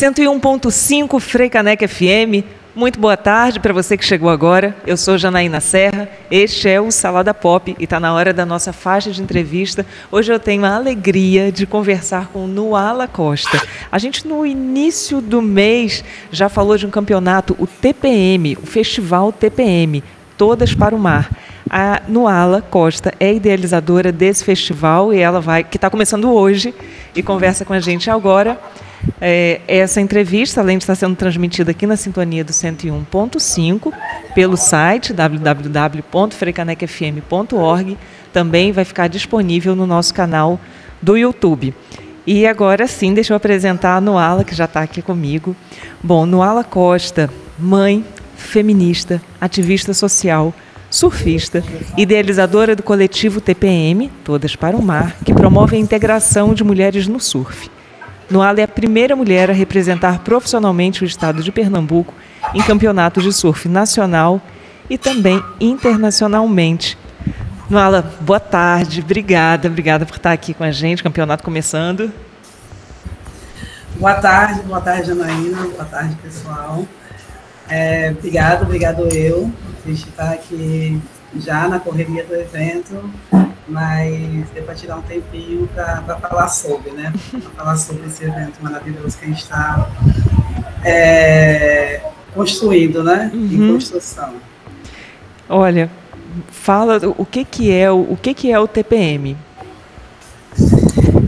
101.5 Freicaneca FM. Muito boa tarde para você que chegou agora. Eu sou Janaína Serra. Este é o Salada Pop e está na hora da nossa faixa de entrevista. Hoje eu tenho a alegria de conversar com Nuala Costa. A gente no início do mês já falou de um campeonato, o TPM, o Festival TPM, Todas para o Mar. A Nuala Costa é idealizadora desse festival e ela vai, que está começando hoje, e conversa com a gente agora. É, essa entrevista, além de estar sendo transmitida aqui na sintonia do 101.5, pelo site www.frecanecfm.org, também vai ficar disponível no nosso canal do YouTube. E agora sim, deixa eu apresentar a Noala, que já está aqui comigo. Bom, Noala Costa, mãe, feminista, ativista social, surfista, idealizadora do coletivo TPM, Todas para o Mar, que promove a integração de mulheres no surf. Noala é a primeira mulher a representar profissionalmente o estado de Pernambuco em campeonatos de surf nacional e também internacionalmente. Noala, boa tarde, obrigada, obrigada por estar aqui com a gente, campeonato começando. Boa tarde, boa tarde, Janaína, boa tarde, pessoal. É, obrigado, obrigado eu. A gente está aqui já na correria do evento, mas deu para tirar um tempinho para falar sobre, né? Para falar sobre esse evento maravilhoso que a gente está é, construindo, né? Uhum. Em construção. Olha, fala o que que é o, o que que é o TPM?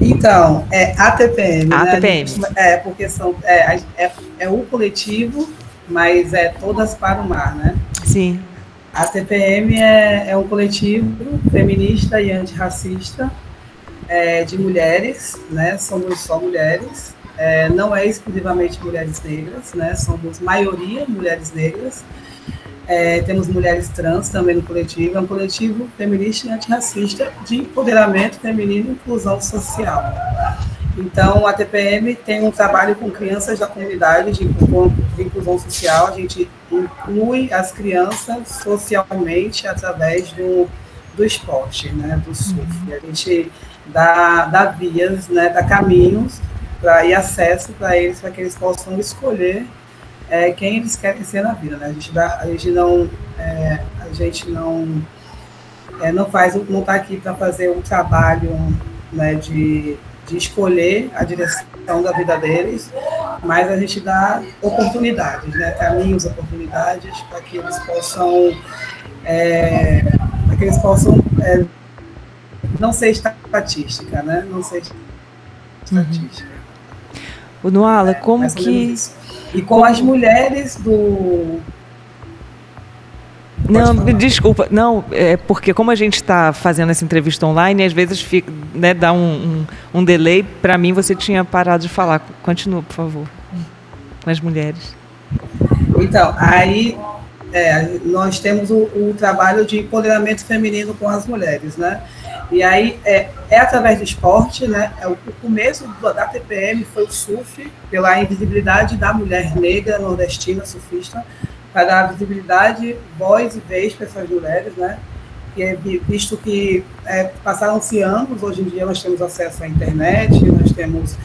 Então, é a TPM, a né? TPM. É, porque são, é, é, é o coletivo, mas é todas para o mar, né? Sim. A CPM é, é um coletivo feminista e antirracista é, de mulheres, né? Somos só mulheres. É, não é exclusivamente mulheres negras, né? Somos maioria mulheres negras. É, temos mulheres trans também no coletivo. É um coletivo feminista e antirracista de empoderamento feminino e inclusão social. Então, a TPM tem um trabalho com crianças da comunidade de, inclusão social. A gente inclui as crianças socialmente através do, do esporte, né, do surf. A gente dá, dá vias, né, dá caminhos para ir acesso para eles, para que eles possam escolher é, quem eles querem ser na vida. Né? A gente dá, a gente não, é, a gente não, é, não faz, não está aqui para fazer um trabalho né, de de escolher a direção da vida deles, mas a gente dá oportunidades, né, caminhos, oportunidades para que eles possam, é, para que eles possam é, não ser estatística, né, não ser estatística. Uhum. O Noala, é, como que e com como... as mulheres do não, desculpa. Não, é porque como a gente está fazendo essa entrevista online, às vezes fica, né, dá um, um, um delay. Para mim, você tinha parado de falar. Continua, por favor. Com as mulheres. Então, aí é, nós temos o, o, trabalho de empoderamento feminino com as mulheres, né? E aí é, é através do esporte, né? É, o, o começo da TPM foi o surf, pela invisibilidade da mulher negra nordestina surfista para dar visibilidade, voz e vez para essas mulheres, né? E é visto que é, passaram-se anos, hoje em dia nós temos acesso à internet, nós temos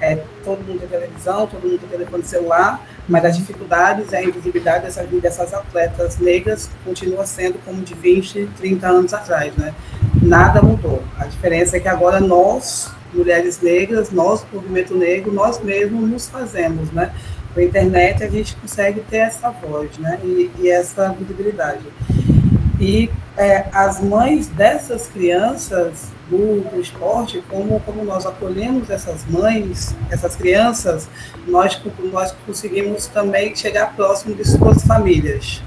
é, todo mundo tem televisão, todo mundo tem telefone celular, mas as dificuldades e a invisibilidade dessas, dessas atletas negras continua sendo como de 20, 30 anos atrás, né? Nada mudou. A diferença é que agora nós, mulheres negras, nós, movimento negro, nós mesmos nos fazemos, né? Com a internet a gente consegue ter essa voz, né? E, e essa visibilidade. E é, as mães dessas crianças do, do, esporte, como, como nós acolhemos essas mães, essas crianças, nós, nós conseguimos também chegar próximo de suas famílias.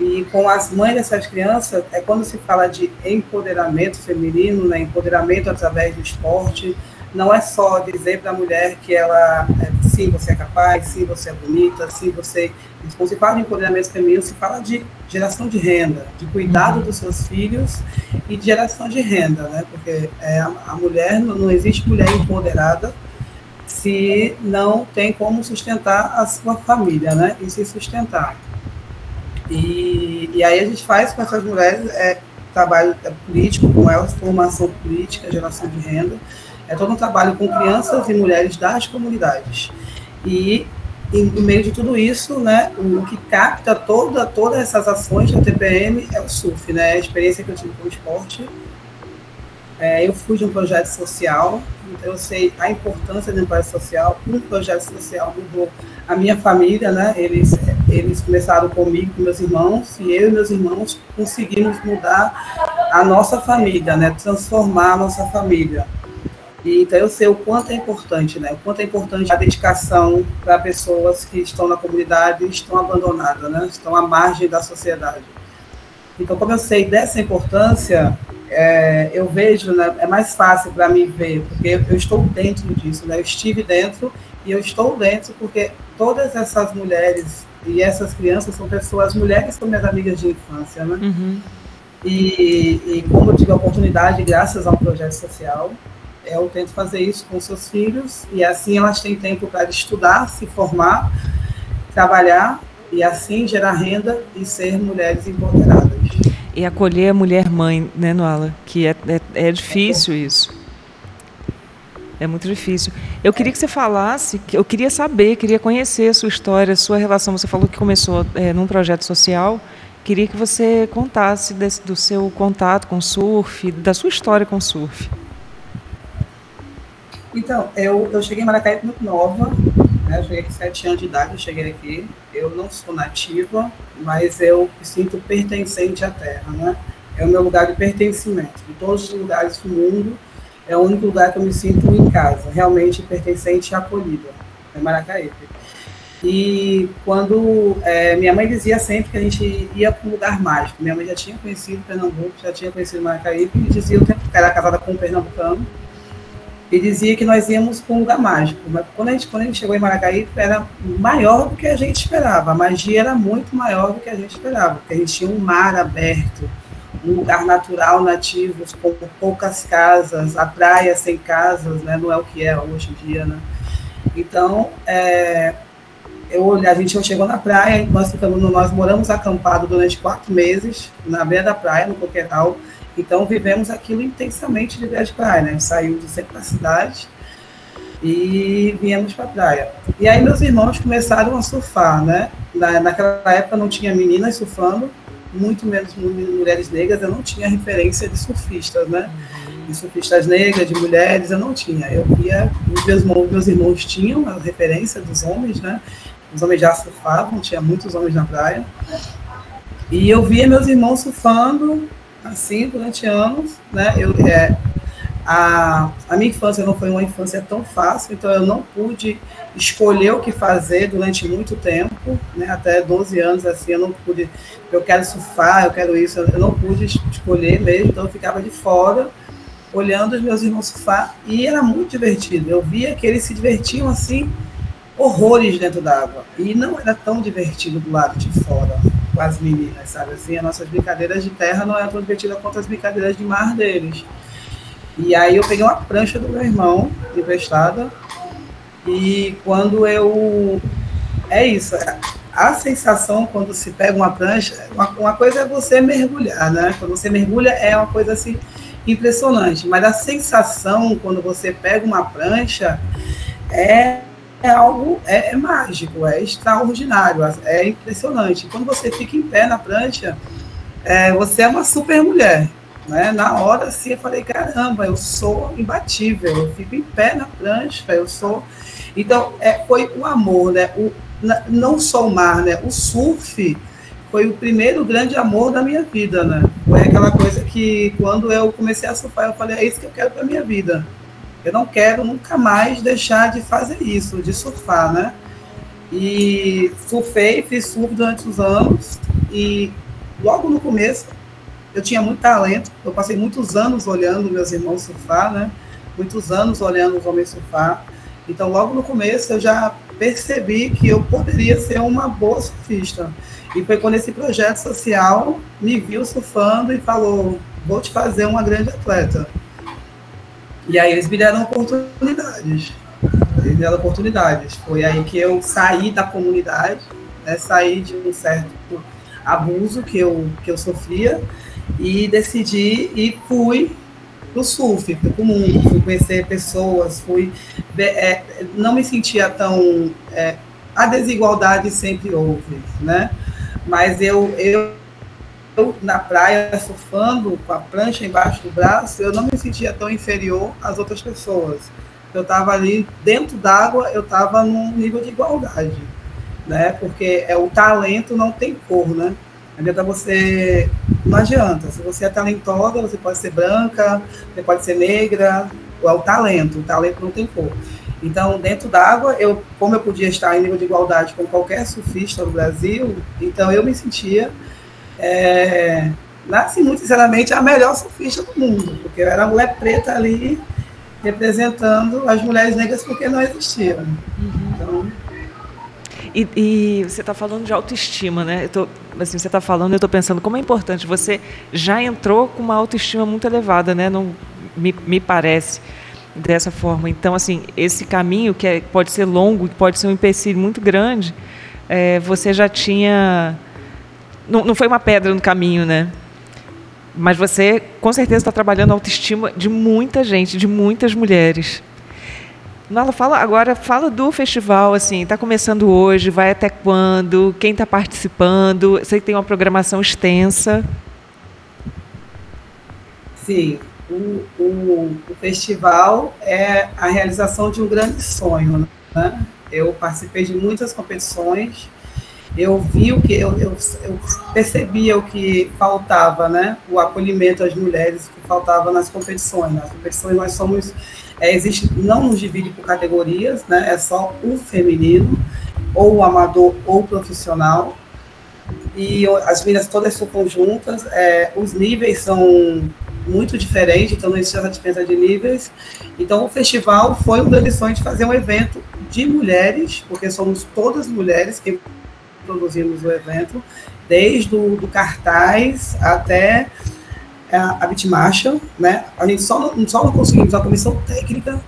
E com as mães dessas crianças, é quando se fala de empoderamento feminino, né, empoderamento através do esporte, não é só dizer para a mulher que ela, é, sim, você é capaz, sim, você é bonita, sim, você. Quando se fala de empoderamento feminino, se fala de geração de renda, de cuidado dos seus filhos e de geração de renda, né? Porque é, a, mulher, não, existe mulher empoderada se não tem como sustentar a sua família, né? E se sustentar. E, e aí a gente faz com essas mulheres é, trabalho político com elas, formação política, geração de renda, é todo um trabalho com crianças e mulheres das comunidades. E, e no meio de tudo isso, né, o que capta toda, todas essas ações da TPM é o surf, né, a experiência que eu tive com o esporte. É, eu fui de um projeto social, então eu sei a importância do projeto social. Um projeto social mudou a minha família, né? Eles, eles começaram comigo, com meus irmãos, e eu e meus irmãos conseguimos mudar a nossa família, né? Transformar a nossa família. Então eu sei o quanto é importante, né? O quanto é importante a dedicação para pessoas que estão na comunidade e estão abandonadas, né? Estão à margem da sociedade. Então, como eu sei dessa importância, é, eu vejo, né, é mais fácil para mim ver, porque eu estou dentro disso, né? Eu estive dentro e eu estou dentro porque todas essas mulheres e essas crianças são pessoas, mulheres são minhas amigas de infância, né? Uhum. E, e, como eu tive a oportunidade, graças ao projeto social, eu tento fazer isso com seus filhos e assim elas têm tempo para estudar, se formar, trabalhar e assim gerar renda e ser mulheres empoderadas. E acolher a mulher mãe, né, Noala? Que é, é, é difícil é isso. É muito difícil. Eu queria que você falasse, eu queria saber, queria conhecer a sua história, a sua relação. Você falou que começou é, num projeto social. Queria que você contasse desse, do seu contato com o surf, da sua história com o surf. Então, eu, eu cheguei em Maracaípe muito nova, né? eu cheguei com sete anos de idade, eu cheguei aqui. Eu não sou nativa, mas eu me sinto pertencente à terra, né? É o meu lugar de pertencimento. De todos os lugares do mundo, é o único lugar que eu me sinto em casa, realmente pertencente e acolhida, é Maracaípe. E quando é, minha mãe dizia sempre que a gente ia para um lugar mágico, minha mãe já tinha conhecido Pernambuco, já tinha conhecido Maracaípe, e dizia o tempo que era casada com um pernambucano, e dizia que nós íamos para um lugar mágico. Mas quando a gente, quando a gente chegou em Maracaípe, era maior do que a gente esperava. A magia era muito maior do que a gente esperava, porque a gente tinha um mar aberto, um lugar natural, nativo, com poucas casas, a praia sem casas, né? não é o que é hoje em dia. Né? Então, é, eu, a gente chegou na praia, nós, ficamos, nós moramos acampado durante quatro meses, na beira da praia, no Coquetal, então vivemos aquilo intensamente de de praia, né? Saiu do centro da cidade e viemos para a praia. E aí meus irmãos começaram a surfar, né? Na, naquela época não tinha meninas surfando, muito menos mulheres negras, eu não tinha referência de surfistas, né? De surfistas negras, de mulheres, eu não tinha. Eu via, meus meus irmãos tinham a referência dos homens, né? Os homens já surfavam, tinha muitos homens na praia. E eu via meus irmãos surfando, assim durante anos, né? Eu, é, a, a minha infância não foi uma infância tão fácil, então eu não pude escolher o que fazer durante muito tempo, né? Até 12 anos assim, eu não pude, eu quero surfar, eu quero isso, eu não pude escolher mesmo, então eu ficava de fora olhando os meus irmãos surfar e era muito divertido. Eu via que eles se divertiam assim horrores dentro d'água e não era tão divertido do lado de fora com as meninas, sabe? Assim, as nossas brincadeiras de terra não tão divertidas quanto as brincadeiras de mar deles. E aí eu peguei uma prancha do meu irmão, emprestada, e quando eu. É isso, a sensação quando se pega uma prancha, uma, uma coisa é você mergulhar, né? Quando você mergulha é uma coisa assim impressionante, mas a sensação quando você pega uma prancha é é algo é, é, mágico, é extraordinário, é impressionante. Quando você fica em pé na prancha, é, você é uma super mulher. Né? Na hora, assim, eu falei, caramba, eu sou imbatível, eu fico em pé na prancha, eu sou... Então, é, foi o amor, né? O, não só o mar, né? O surf foi o primeiro grande amor da minha vida, né? Foi aquela coisa que, quando eu comecei a surfar, eu falei, é isso que eu quero para minha vida eu não quero nunca mais deixar de fazer isso, de surfar, né? E surfei, fiz surf durante os anos e logo no começo eu tinha muito talento, eu passei muitos anos olhando meus irmãos surfar, né? Muitos anos olhando os homens surfar. Então, logo no começo, eu já percebi que eu poderia ser uma boa surfista. E foi quando esse projeto social me viu surfando e falou: vou te fazer uma grande atleta. E aí eles me deram oportunidades. Eles me deram oportunidades. Foi aí que eu saí da comunidade, né, saí de um certo abuso que eu, que eu sofria e decidi e fui o surf, fui para o mundo, fui conhecer pessoas, fui. É, não me sentia tão. É, a desigualdade sempre houve, né? Mas eu, eu, eu, na praia, surfando, com a prancha embaixo do braço, eu não me sentia tão inferior às outras pessoas. Eu estava ali dentro d'água, eu estava num nível de igualdade, né? Porque é o talento não tem cor, né? Adianta você. Não adianta. Se você é talentosa, você pode ser branca, você pode ser negra, é o talento. O talento não tem cor. Então, dentro d'água, eu, como eu podia estar em nível de igualdade com qualquer surfista no Brasil, então eu me sentia, é, muito sinceramente, a melhor surfista do mundo, porque eu era a mulher preta ali representando as mulheres negras porque não existiam. Uhum. Então, e, e você está falando de autoestima, né? Tô, assim, você está falando, eu estou pensando como é importante. Você já entrou com uma autoestima muito elevada, né? Não me, me parece dessa forma. Então, assim, esse caminho que é, pode ser longo, pode ser um empecilho muito grande, é, você já tinha. Não, não foi uma pedra no caminho, né? Mas você, com certeza, está trabalhando a autoestima de muita gente, de muitas mulheres. Nala, fala agora, fala do festival, assim, está começando hoje, vai até quando, quem está participando, sei que tem uma programação extensa. Sim, o, o, o festival é a realização de um grande sonho, né? Eu participei de muitas competições, eu vi o que, eu, eu, eu percebia o que faltava, né? O acolhimento às mulheres, que faltava nas competições. Nas competições nós somos é, existe, não nos divide por categorias, né? É só o feminino, ou o amador ou o profissional. E as meninas todas são conjuntas, é, os níveis são muito diferentes, então não existe essa diferença de níveis. Então o festival foi uma das de fazer um evento de mulheres, porque somos todas mulheres que produzimos o evento, desde o do cartaz até a Bitmarshall, né? A gente só não, só não conseguimos a comissão técnica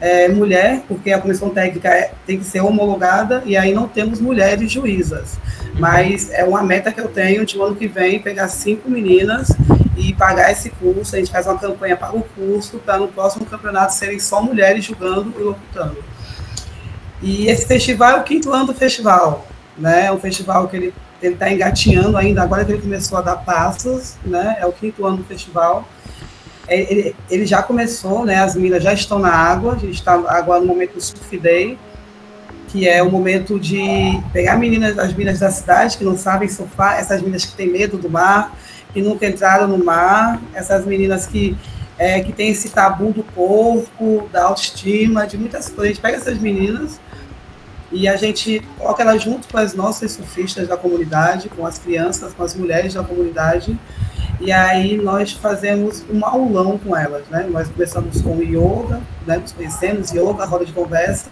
é, mulher, porque a comissão técnica é, tem que ser homologada e aí não temos mulheres juízas. Mas é uma meta que eu tenho de ano que vem pegar cinco meninas e pagar esse curso. A gente faz uma campanha para o curso para no próximo campeonato serem só mulheres julgando e locutando. E esse festival é o quinto ano do festival, né? É um festival que ele ele está engatinhando ainda, agora que ele começou a dar passos, né? É o quinto ano do festival. É, ele, ele já começou, né? As minas já estão na água, a gente está agora no momento do Surf Day, que é o momento de pegar meninas, as meninas da cidade que não sabem surfar, essas meninas que têm medo do mar, que nunca entraram no mar, essas meninas que é, que têm esse tabu do corpo, da autoestima, de muitas coisas. A gente pega essas meninas e a gente coloca ela junto com as nossas surfistas da comunidade, com as crianças, com as mulheres da comunidade, e aí nós fazemos um aulão com elas, né? Nós começamos com yoga, né? Nos conhecemos, yoga, roda de conversa,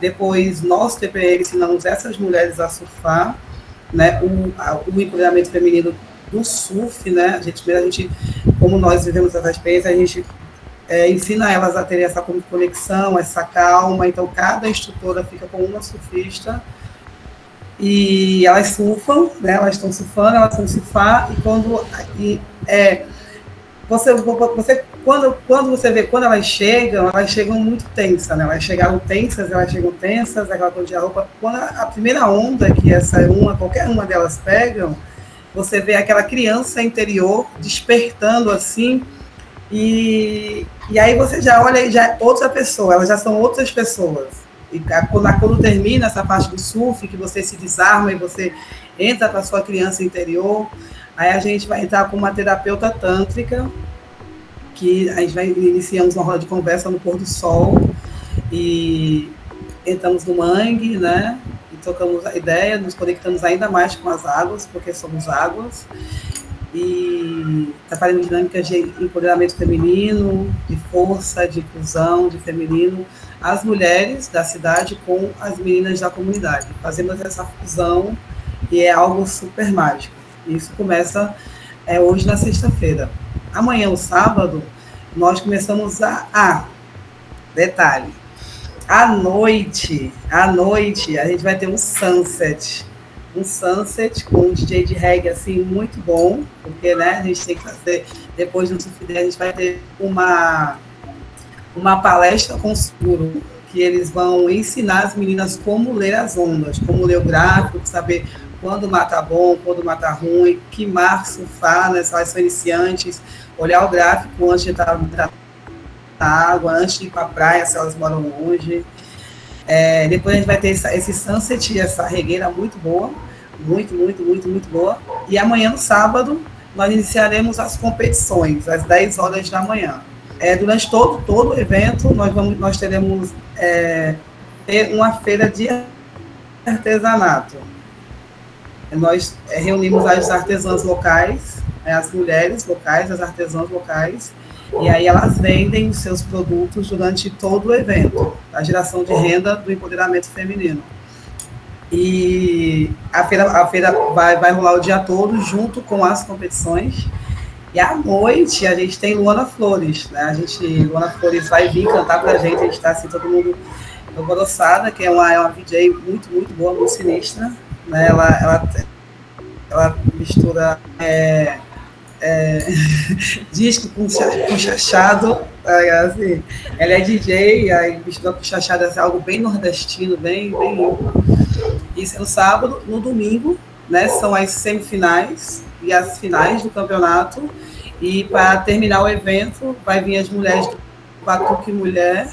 depois nós, TPM, ensinamos essas mulheres a surfar, né? O, a, o empoderamento feminino do surf, né? A gente, a gente, como nós vivemos essa experiência, a gente é, ensina elas a ter essa conexão, essa calma. Então, cada instrutora fica com uma surfista e elas surfam, né? Elas estão surfando, elas vão surfar e quando e, é, você, você quando, quando você vê quando elas chegam, elas chegam muito tensas, né? Elas chegaram tensas, elas chegam tensas, aquela coisa de roupa. Quando a, primeira onda que essa uma, qualquer uma delas pegam, você vê aquela criança interior despertando assim e, e aí você já olha já é outra pessoa, elas já são outras pessoas. E quando, quando termina essa parte do surf, que você se desarma e você entra para sua criança interior, aí a gente vai entrar com uma terapeuta tântrica, que a gente vai iniciamos uma roda de conversa no pôr do sol e entramos no mangue, né? E tocamos a ideia, nos conectamos ainda mais com as águas, porque somos águas e trabalhando dinâmicas de empoderamento feminino, de força, de inclusão, de feminino, as mulheres da cidade com as meninas da comunidade. Fazemos essa fusão e é algo super mágico. Isso começa é, hoje na sexta-feira. Amanhã, o sábado, nós começamos a. Ah, detalhe. À noite, à noite, a gente vai ter um sunset um sunset com um DJ de reggae assim muito bom, porque né, a gente tem que fazer depois do Sufidé, a gente vai ter uma uma palestra com o seguro que eles vão ensinar as meninas como ler as ondas, como ler o gráfico, saber quando mata bom, quando mata ruim, que mar surfar, né, se elas são iniciantes, olhar o gráfico antes de estar na água, antes de ir para a praia, se elas moram longe. É, depois a gente vai ter essa, esse sunset, essa regueira muito boa, muito, muito, muito, muito boa. E amanhã, no sábado, nós iniciaremos as competições, às 10 horas da manhã. É, durante todo, todo o evento, nós, vamos, nós teremos é, uma feira de artesanato. Nós é, reunimos as artesãs locais, é, as mulheres locais, as artesãs locais, e aí elas vendem os seus produtos durante todo o evento, a geração de renda do empoderamento feminino. E a feira, a feira vai, vai rolar o dia todo junto com as competições. E à noite a gente tem Luana Flores, né? A gente, Luana Flores vai vir cantar pra gente, a gente está assim, todo mundo alvoroçada, que é uma, é uma DJ muito, muito boa, muito sinistra. Né? Ela, ela, ela mistura é, é, disco com, com chachado, assim, ela é DJ, aí mistura com chachado, é algo bem nordestino, bem, bem limpo. Isso é no sábado, no domingo, né, são as semifinais, e as finais do campeonato. E para terminar o evento, vai vir as mulheres do Batuque Mulher,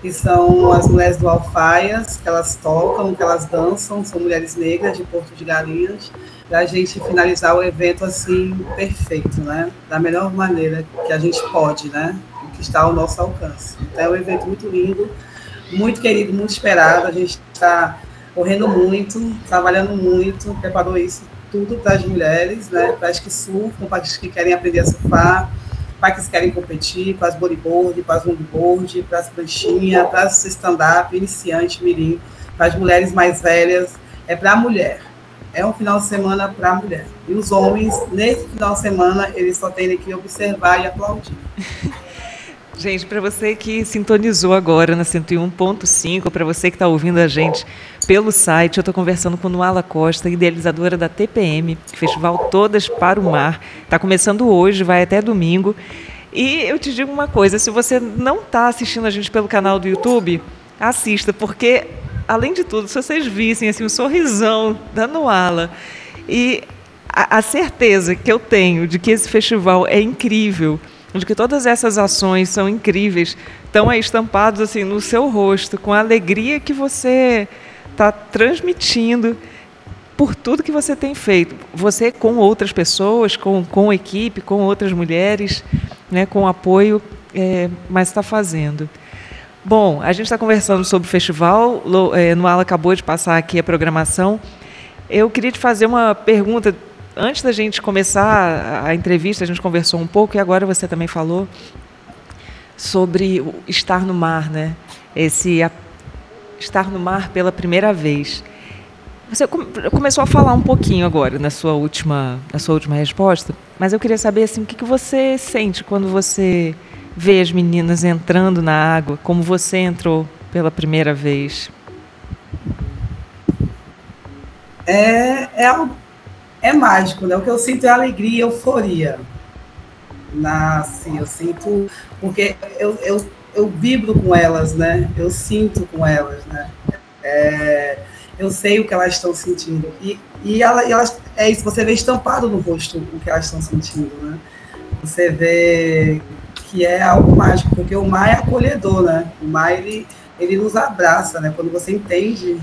que são as mulheres do Alfaias, que elas tocam, que elas dançam, são mulheres negras de Porto de Galinhas, para a gente finalizar o evento assim, perfeito, né? Da melhor maneira que a gente pode, né? Que está ao nosso alcance. Então é um evento muito lindo, muito querido, muito esperado. A gente está correndo muito, trabalhando muito, preparou isso tudo para as mulheres, né, para as que surfam, para as que querem aprender a surfar, para as que querem competir, para as bodyboard, para as longboard, para as pranchinhas, para as stand-up, iniciante, mirim, para as mulheres mais velhas, é para a mulher. É um final de semana para a mulher. E os homens, nesse final de semana, eles só têm que observar e aplaudir. Gente, para você que sintonizou agora na 101.5, para você que está ouvindo a gente pelo site, eu estou conversando com Nuala Costa, idealizadora da TPM, Festival Todas para o Mar. Está começando hoje, vai até domingo. E eu te digo uma coisa: se você não está assistindo a gente pelo canal do YouTube, assista, porque, além de tudo, se vocês vissem assim, o sorrisão da Nuala e a, a certeza que eu tenho de que esse festival é incrível de que todas essas ações são incríveis, estão aí estampados assim no seu rosto, com a alegria que você está transmitindo por tudo que você tem feito. Você com outras pessoas, com, com equipe, com outras mulheres, né, com apoio, é, mas está fazendo. Bom, a gente está conversando sobre o festival, é, Noala acabou de passar aqui a programação. Eu queria te fazer uma pergunta antes da gente começar a entrevista, a gente conversou um pouco e agora você também falou sobre estar no mar, né? Esse estar no mar pela primeira vez. Você começou a falar um pouquinho agora na sua última, na sua última resposta, mas eu queria saber assim, o que você sente quando você vê as meninas entrando na água, como você entrou pela primeira vez? É, é é mágico, né? O que eu sinto é alegria euforia. Na, assim, eu sinto, porque eu, eu, eu vibro com elas, né? Eu sinto com elas, né? É, eu sei o que elas estão sentindo. E, e, ela, e elas, é isso, você vê estampado no rosto o que elas estão sentindo, né? Você vê que é algo mágico, porque o mar é acolhedor, né? O mar, ele, ele nos abraça, né? Quando você entende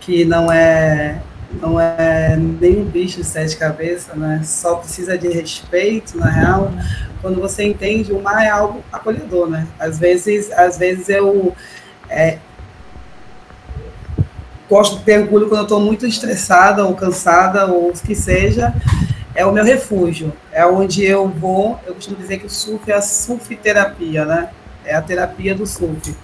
que não é não é nenhum bicho de sete cabeças, né? Só precisa de respeito, na real. Quando você entende, o mar é algo acolhedor, né? Às vezes, às vezes eu é, gosto de ter orgulho quando eu estou muito estressada ou cansada ou o que seja. É o meu refúgio, é onde eu vou. Eu costumo dizer que o surf é a surfterapia, né? É a terapia do surf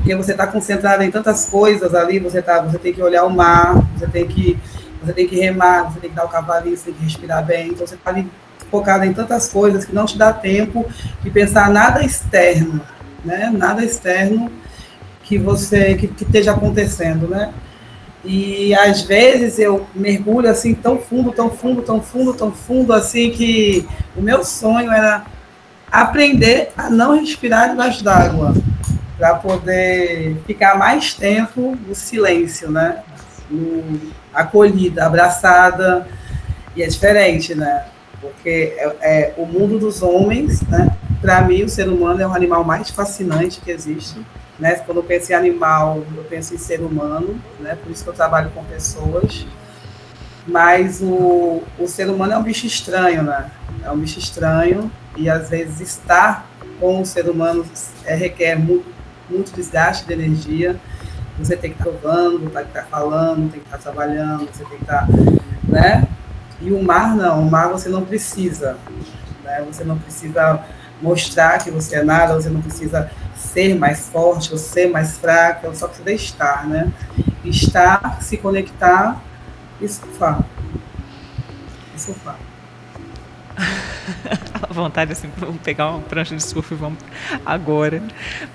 porque você está concentrado em tantas coisas ali, você, tá, você tem que olhar o mar, você tem que, você tem que remar, você tem que dar o cavalinho, você tem que respirar bem, então você está ali focado em tantas coisas que não te dá tempo de pensar nada externo, né? Nada externo que você que, que esteja acontecendo, né? E às vezes eu mergulho assim tão fundo, tão fundo, tão fundo, tão fundo, assim que o meu sonho era aprender a não respirar debaixo d'água, para poder ficar mais tempo no silêncio, né? No, acolhida, abraçada. E é diferente, né? Porque é, é o mundo dos homens, né? Para mim, o ser humano é o animal mais fascinante que existe né? Quando eu penso em animal, eu penso em ser humano, né? por isso que eu trabalho com pessoas. Mas o, o ser humano é um bicho estranho, né? É um bicho estranho e às vezes estar com o ser humano é, requer muito, muito desgaste de energia. Você tem que estar provando, tem que estar falando, tem que estar trabalhando, você tem que estar. Né? E o mar não, o mar você não precisa. Né? Você não precisa mostrar que você é nada, você não precisa ser mais forte ou ser mais fraca, só precisa estar, né? Estar, se conectar e surfar. E surfar. a vontade assim, vamos pegar uma prancha de surf e vamos agora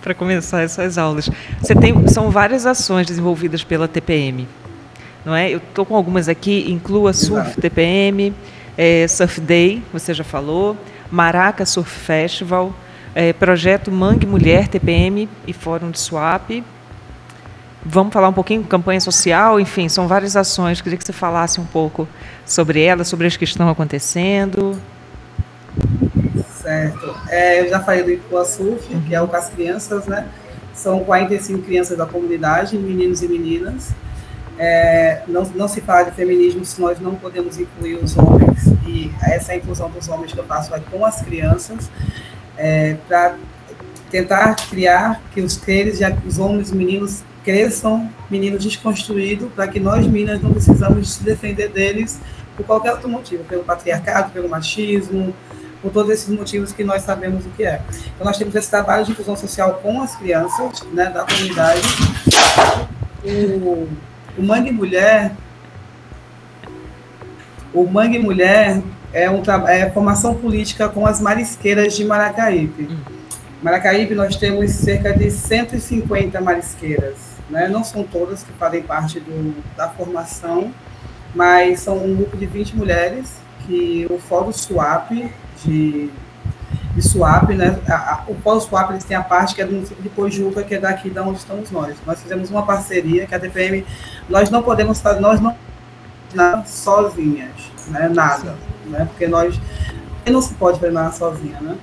para começar essas aulas. Você tem, são várias ações desenvolvidas pela TPM, não é? Eu estou com algumas aqui, inclua Surf Exato. TPM, é, Surf Day, você já falou, Maraca Surf Festival, é, projeto Mangue Mulher, TPM e Fórum de Swap. Vamos falar um pouquinho campanha social, enfim, são várias ações. Queria que você falasse um pouco sobre elas, sobre as que estão acontecendo. Certo. É, eu já falei do Ipuaçuf, uhum. que é o com as crianças, né? São 45 crianças da comunidade, meninos e meninas. É, não, não se fala de feminismo se nós não podemos incluir os homens, e essa inclusão dos homens que eu faço é com as crianças é, para tentar criar que os seres, já os homens e meninos cresçam meninos desconstruídos, para que nós meninas não precisamos se defender deles por qualquer outro motivo, pelo patriarcado, pelo machismo, por todos esses motivos que nós sabemos o que é. Então nós temos esse trabalho de inclusão social com as crianças, né, da comunidade. O, o Mangue Mulher, o Mangue Mulher é, um, é formação política com as marisqueiras de Maracaípe. Hum. Maracaípe nós temos cerca de 150 marisqueiras. Né? Não são todas que fazem parte do, da formação, mas são um grupo de 20 mulheres que o Fórum Suap de, de Suap, né? A, a, o Suap eles têm a parte que é do município de Pojuca, que é daqui da onde estamos nós. Nós fizemos uma parceria que a DPM, nós não podemos fazer, nós não sozinhas, né? Nada. Sim né? Porque nós não se pode treinar sozinha, né?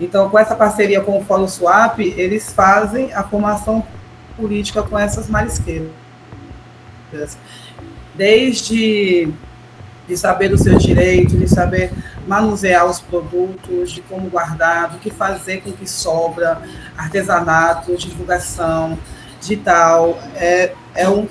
Então, com essa parceria com o Fórum Swap, eles fazem a formação política com essas marisqueiras. Desde de saber dos seus direitos, de saber manusear os produtos, de como guardar, do que fazer com o que sobra, artesanato, divulgação digital, é, é um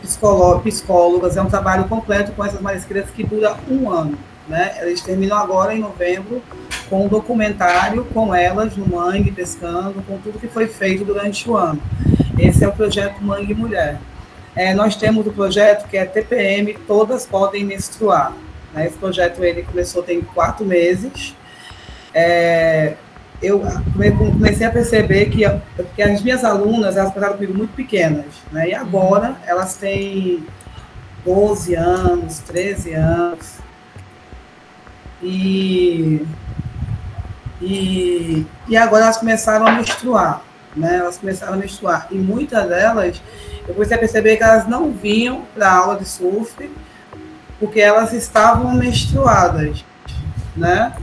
psicólogo, psicólogas, é um trabalho completo com essas marisqueiras que dura um ano. Né? Eles terminam agora em novembro com um documentário com elas no Mangue, pescando, com tudo que foi feito durante o ano. Esse é o projeto Mangue Mulher. É, nós temos o projeto que é TPM, Todas Podem Menstruar. Né? Esse projeto ele começou tem quatro meses. É, eu comecei a perceber que, que as minhas alunas, elas começaram comigo muito pequenas, né? e agora elas têm 12 anos, 13 anos, e, e, e agora elas começaram a menstruar, né? Elas começaram a menstruar. E muitas delas, eu comecei a perceber que elas não vinham para aula de surf porque elas estavam menstruadas, né?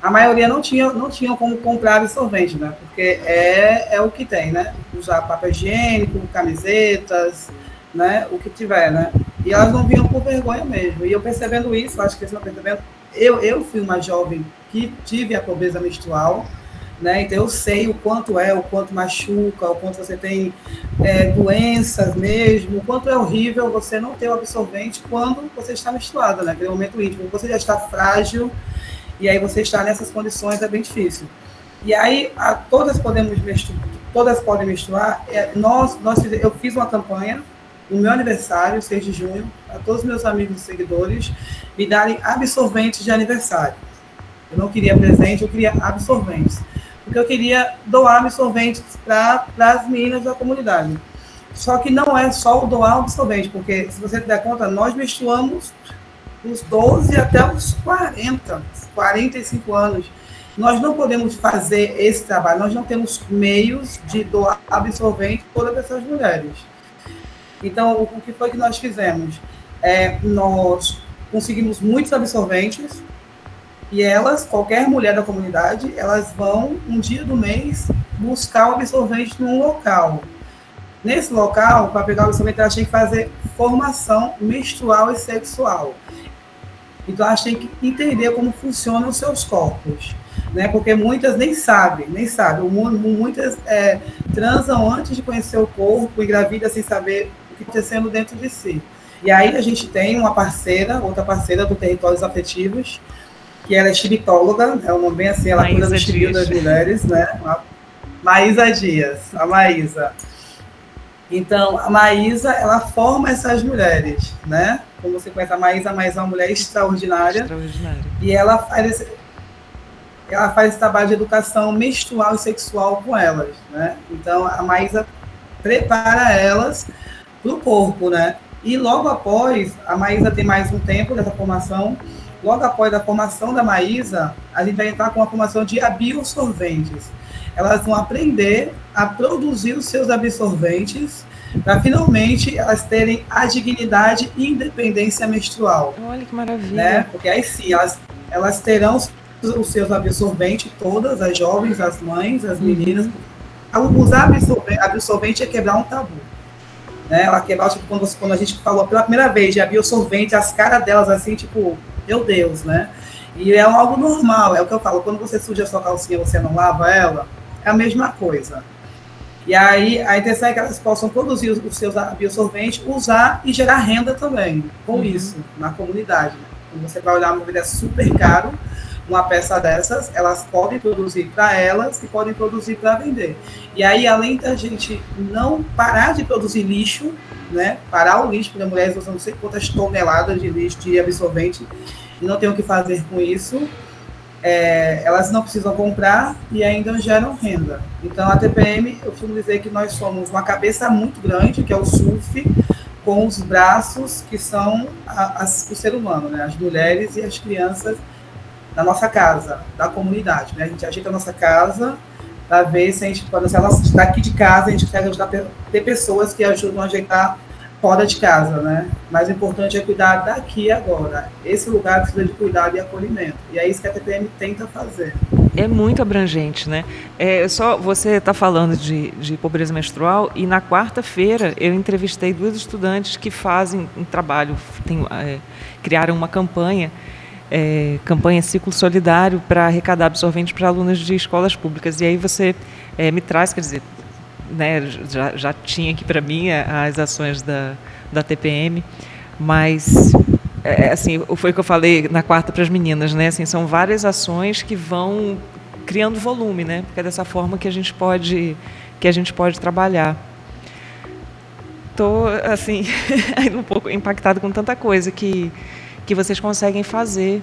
A maioria não tinha, não tinham como comprar absorvente, né? Porque é, é o que tem, né? Usar papel higiênico, camisetas, né? O que tiver, né? E elas não vinham por vergonha mesmo. E eu percebendo isso, acho que eles não percebendo, eu, eu fui uma jovem que tive a pobreza menstrual, né? Então eu sei o quanto é, o quanto machuca, o quanto você tem é, doenças mesmo, o quanto é horrível você não ter o absorvente quando você está menstruada, né? Aquele momento íntimo, você já está frágil e aí você está nessas condições é bem difícil. E aí a, todas podemos menstruar, todas podem menstruar. É, nós, nós, eu fiz uma campanha no meu aniversário, 6 de junho, a todos os meus amigos e seguidores me darem absorventes de aniversário. Eu não queria presente, eu queria absorventes. Porque eu queria doar absorventes para as meninas da comunidade. só que não é só o doar absorvente, porque se você der conta, nós menstruamos dos 12 até os 40, 45 anos. Nós não podemos fazer esse trabalho, nós não temos meios de doar absorvente para essas mulheres. Então, o que foi que nós fizemos? É, nós conseguimos muitos absorventes e elas, qualquer mulher da comunidade, elas vão um dia do mês buscar o absorvente num local. Nesse local, para pegar o absorvente, elas têm que fazer formação menstrual e sexual. Então, elas têm que entender como funcionam os seus corpos. Né? Porque muitas nem sabem, nem sabem. Muitas é, transam antes de conhecer o corpo, engravidam sem saber o que está acontecendo dentro de si. E aí a gente tem uma parceira, outra parceira do Territórios Afetivos, que ela é chibitóloga, é um nome bem assim, ela Maísa cuida do chibio das mulheres, né? A Maísa Dias, a Maísa. Então, a Maísa, ela forma essas mulheres, né? Como você conhece a Maísa, a Maísa é uma mulher extraordinária. Extraordinária. E ela faz esse, ela faz esse trabalho de educação menstrual e sexual com elas, né? Então, a Maísa prepara elas para o corpo, né? E logo após, a Maísa tem mais um tempo dessa formação, logo após a formação da Maísa, a gente vai entrar com a formação de absorventes. Elas vão aprender a produzir os seus absorventes para finalmente elas terem a dignidade e independência menstrual. Olha que maravilha. Né? Porque aí sim, elas, elas terão os seus absorventes, todas, as jovens, as mães, as meninas. Uhum. Usar absorvente, absorvente é quebrar um tabu. Né? Ela quebrar, tipo, quando, quando a gente falou pela primeira vez de absorvente, as caras delas assim, tipo, meu Deus, né? E é algo normal, é o que eu falo, quando você suja a sua calcinha você não lava ela, é a mesma coisa. E aí a intenção é que elas possam produzir os seus absorventes, usar e gerar renda também com uhum. isso na comunidade. Quando você vai olhar uma vida super caro, uma peça dessas, elas podem produzir para elas e podem produzir para vender. E aí, além da gente não parar de produzir lixo, né, parar o lixo, porque as mulheres usam não sei quantas toneladas de lixo, de absorvente, e não tem o que fazer com isso, é, elas não precisam comprar e ainda geram renda. Então, a TPM, eu costumo dizer que nós somos uma cabeça muito grande, que é o SUF, com os braços que são a, a, o ser humano, né? as mulheres e as crianças da nossa casa, da comunidade. Né? A gente ajeita a nossa casa para ver se a gente pode, se elas daqui de casa, a gente consegue ajudar ter pessoas que ajudam a ajeitar fora de casa, né? Mas o importante é cuidar daqui agora. Esse lugar precisa de cuidado e acolhimento. E é isso que a TPM tenta fazer. É muito abrangente, né? É, só você está falando de, de pobreza menstrual e na quarta-feira eu entrevistei duas estudantes que fazem um trabalho, tem, é, criaram uma campanha é, campanha Ciclo Solidário para arrecadar absorventes para alunos de escolas públicas. E aí você é, me traz, quer dizer, né, já, já tinha aqui para mim as ações da, da TPM, mas é, assim foi o que eu falei na quarta para as meninas, né? Assim, são várias ações que vão criando volume, né? Porque é dessa forma que a gente pode que a gente pode trabalhar. Estou assim um pouco impactado com tanta coisa que que vocês conseguem fazer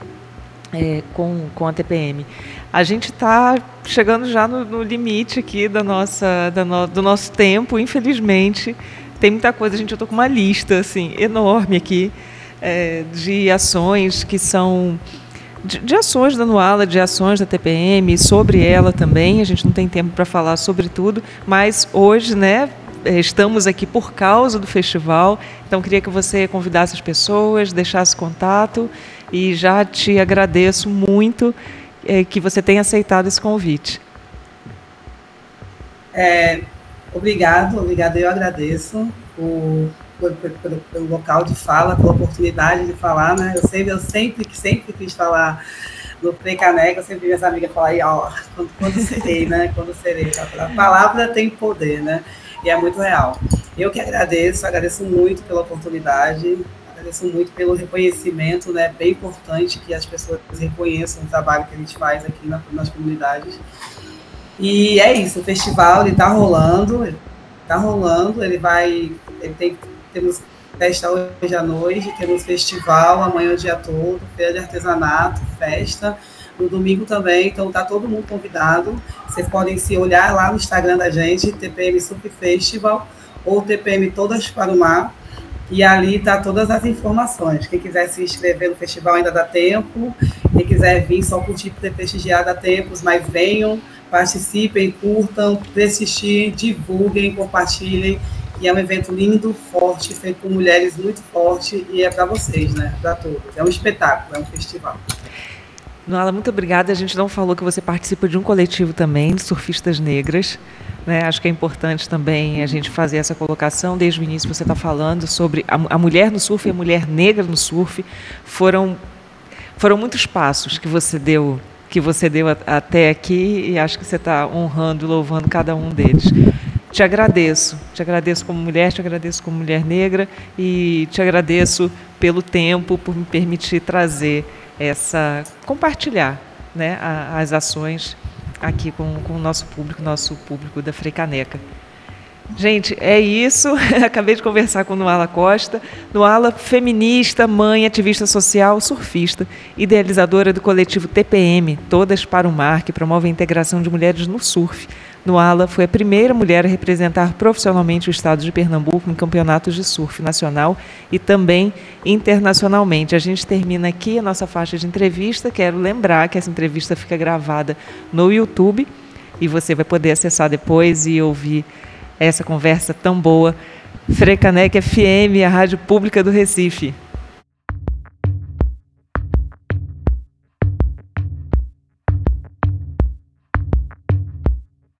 é, com, com a TPM. A gente está chegando já no, no, limite aqui da nossa, da no, do nosso tempo, infelizmente. Tem muita coisa, gente, eu estou com uma lista assim, enorme aqui é, de ações que são. De, de, ações da Nuala, de ações da TPM, sobre ela também. A gente não tem tempo para falar sobre tudo, mas hoje, né, estamos aqui por causa do festival, então queria que você convidasse as pessoas, deixasse contato e já te agradeço muito é, que você tenha aceitado esse convite. É, obrigado, obrigado, eu agradeço o, pelo, pelo, local de fala, pela oportunidade de falar, né? Eu sempre, eu sempre, sempre quis falar no Precaneca, eu sempre vi essa amiga falar ó, quando, quando serei, né? Quando serei. A palavra tem poder, né? E é muito real. Eu que agradeço, agradeço muito pela oportunidade, agradeço muito pelo reconhecimento, né, bem importante que as pessoas reconheçam o trabalho que a gente faz aqui na, nas comunidades. E é isso, o festival está rolando, está rolando, ele vai, ele tem, temos festa hoje à noite, temos festival amanhã o dia todo, feira de artesanato, festa, no domingo também, então tá todo mundo convidado. Vocês podem se olhar lá no Instagram da gente, TPM Surf Festival ou TPM Todas para o Mar. E ali tá todas as informações. Quem quiser se inscrever no festival ainda dá tempo. Quem quiser vir só curtir prestigiar dá tempo, mas venham, participem, curtam, prestigiem, divulguem, compartilhem. E é um evento lindo, forte, feito por mulheres muito forte e é para vocês, né? Para todos. É um espetáculo, é um festival. Noala, muito obrigada. A gente não falou que você participa de um coletivo também de surfistas negras. Né? Acho que é importante também a gente fazer essa colocação. Desde o início você está falando sobre a, a, mulher no surf e a mulher negra no surf. Foram, foram muitos passos que você deu que você deu até aqui e acho que você está honrando e louvando cada um deles. Te agradeço, te agradeço como mulher, te agradeço como mulher negra e te agradeço pelo tempo, por me permitir trazer essa compartilhar né, as ações aqui com, com o nosso público, nosso público da Freicaneca. Gente, é isso. Acabei de conversar com Noala Costa, Noala feminista, mãe, ativista social, surfista, idealizadora do coletivo TPM, Todas para o Mar, que promove a integração de mulheres no surf. Noala foi a primeira mulher a representar profissionalmente o estado de Pernambuco em campeonatos de surf nacional e também internacionalmente. A gente termina aqui a nossa faixa de entrevista. Quero lembrar que essa entrevista fica gravada no YouTube e você vai poder acessar depois e ouvir essa conversa tão boa. Frecanec FM, a rádio pública do Recife.